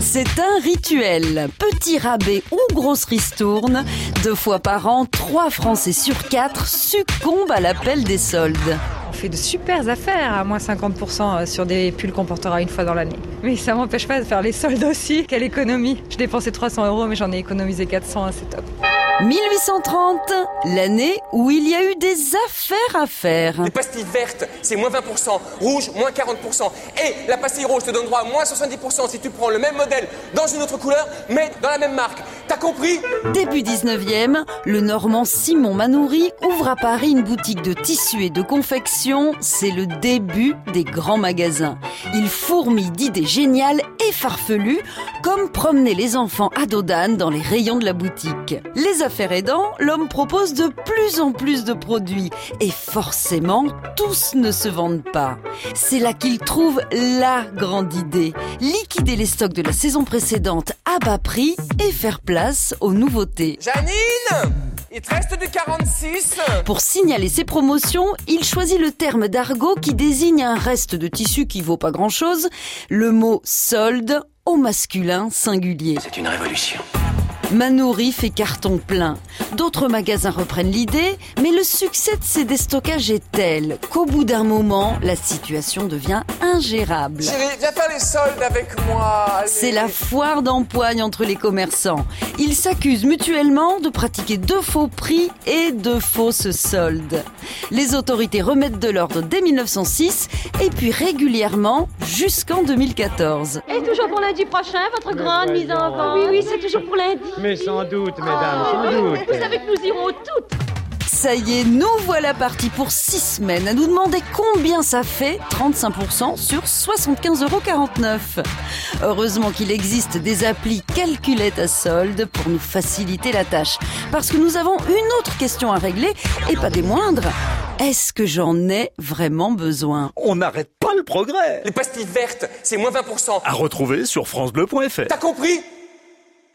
C'est un rituel. Petit rabais ou grosse ristourne, deux fois par an, trois Français sur quatre succombent à l'appel des soldes. On fait de super affaires à moins 50% sur des pulls qu'on portera une fois dans l'année. Mais ça m'empêche pas de faire les soldes aussi. Quelle économie Je dépensais 300 euros, mais j'en ai économisé 400, c'est top. 1830, l'année où il y a eu des affaires à faire. Les pastilles vertes, c'est moins 20%, rouge, moins 40%. Et la pastille rouge te donne droit à moins 70% si tu prends le même modèle dans une autre couleur, mais dans la même marque. T'as compris? Début 19e, le Normand Simon Manoury ouvre à Paris une boutique de tissus et de confection. C'est le début des grands magasins. Il fourmille d'idées géniales et farfelues, comme promener les enfants à Dodane dans les rayons de la boutique. Les affaires aidant, l'homme propose de plus en plus de produits. Et forcément, tous ne se vendent pas. C'est là qu'il trouve la grande idée. Liquider les stocks de la saison précédente à bas prix et faire place aux nouveautés. Janine Il te reste du 46 Pour signaler ses promotions, il choisit le terme d'argot qui désigne un reste de tissu qui vaut pas grand chose, le mot solde au masculin singulier. C'est une révolution. Manoury fait carton plein. D'autres magasins reprennent l'idée, mais le succès de ces déstockages est tel qu'au bout d'un moment, la situation devient ingérable. Chérie, viens faire les soldes avec moi. C'est la foire d'empoigne entre les commerçants. Ils s'accusent mutuellement de pratiquer de faux prix et de fausses soldes. Les autorités remettent de l'ordre dès 1906 et puis régulièrement jusqu'en 2014. Et toujours pour lundi prochain, votre grande mise en vente. Oui, oui, c'est toujours pour lundi. Mais sans doute, mesdames, sans doute. Vous savez que nous irons toutes. Ça y est, nous voilà partis pour 6 semaines à nous demander combien ça fait 35% sur 75,49 euros. Heureusement qu'il existe des applis calculettes à solde pour nous faciliter la tâche. Parce que nous avons une autre question à régler, et pas des moindres. Est-ce que j'en ai vraiment besoin? On n'arrête pas le progrès. Les pastilles vertes, c'est moins 20%. À retrouver sur francebleu.fr. T'as compris?